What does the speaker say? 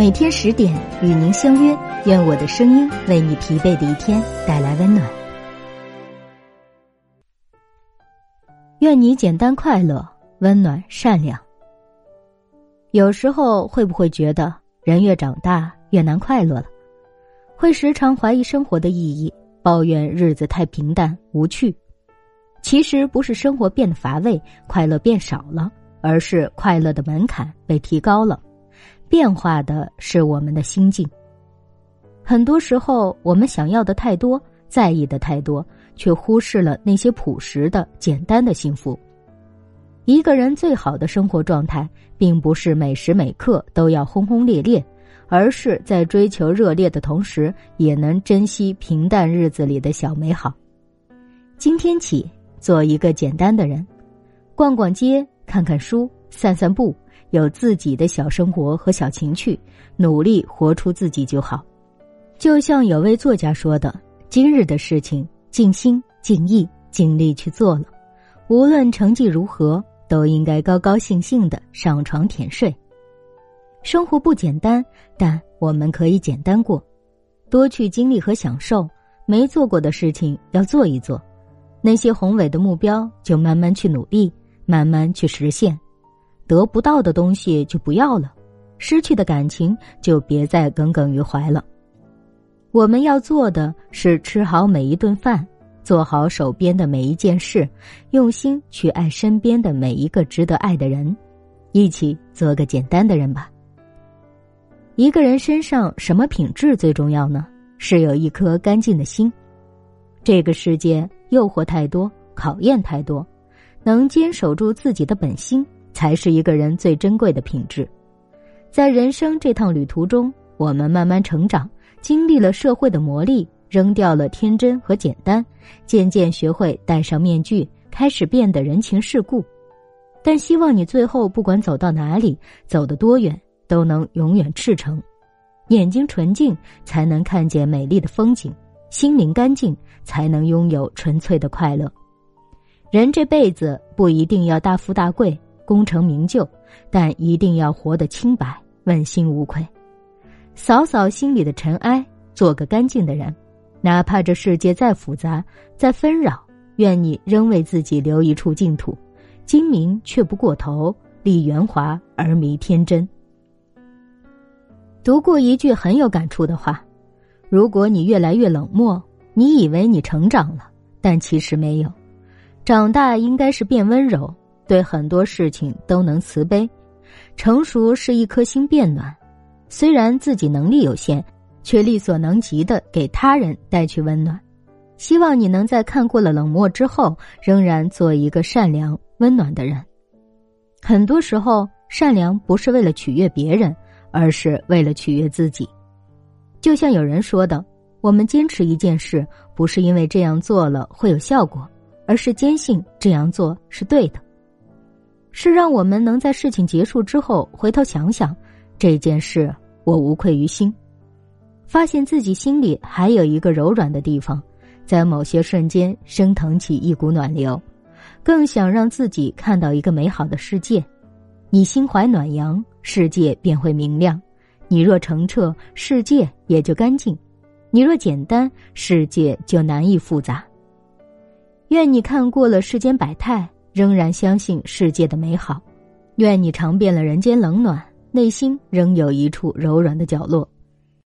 每天十点与您相约，愿我的声音为你疲惫的一天带来温暖。愿你简单快乐，温暖善良。有时候会不会觉得人越长大越难快乐了？会时常怀疑生活的意义，抱怨日子太平淡无趣。其实不是生活变得乏味，快乐变少了，而是快乐的门槛被提高了。变化的是我们的心境。很多时候，我们想要的太多，在意的太多，却忽视了那些朴实的、简单的幸福。一个人最好的生活状态，并不是每时每刻都要轰轰烈烈，而是在追求热烈的同时，也能珍惜平淡日子里的小美好。今天起，做一个简单的人，逛逛街，看看书，散散步。有自己的小生活和小情趣，努力活出自己就好。就像有位作家说的：“今日的事情，尽心尽意尽力去做了，无论成绩如何，都应该高高兴兴的上床舔睡。”生活不简单，但我们可以简单过，多去经历和享受。没做过的事情要做一做，那些宏伟的目标就慢慢去努力，慢慢去实现。得不到的东西就不要了，失去的感情就别再耿耿于怀了。我们要做的是吃好每一顿饭，做好手边的每一件事，用心去爱身边的每一个值得爱的人，一起做个简单的人吧。一个人身上什么品质最重要呢？是有一颗干净的心。这个世界诱惑太多，考验太多，能坚守住自己的本心。才是一个人最珍贵的品质。在人生这趟旅途中，我们慢慢成长，经历了社会的磨砺，扔掉了天真和简单，渐渐学会戴上面具，开始变得人情世故。但希望你最后不管走到哪里，走得多远，都能永远赤诚。眼睛纯净，才能看见美丽的风景；心灵干净，才能拥有纯粹的快乐。人这辈子不一定要大富大贵。功成名就，但一定要活得清白、问心无愧，扫扫心里的尘埃，做个干净的人。哪怕这世界再复杂、再纷扰，愿你仍为自己留一处净土，精明却不过头，立圆滑而迷天真。读过一句很有感触的话：如果你越来越冷漠，你以为你成长了，但其实没有。长大应该是变温柔。对很多事情都能慈悲，成熟是一颗心变暖。虽然自己能力有限，却力所能及的给他人带去温暖。希望你能在看过了冷漠之后，仍然做一个善良温暖的人。很多时候，善良不是为了取悦别人，而是为了取悦自己。就像有人说的：“我们坚持一件事，不是因为这样做了会有效果，而是坚信这样做是对的。”是让我们能在事情结束之后回头想想，这件事我无愧于心，发现自己心里还有一个柔软的地方，在某些瞬间升腾起一股暖流，更想让自己看到一个美好的世界。你心怀暖阳，世界便会明亮；你若澄澈，世界也就干净；你若简单，世界就难以复杂。愿你看过了世间百态。仍然相信世界的美好，愿你尝遍了人间冷暖，内心仍有一处柔软的角落。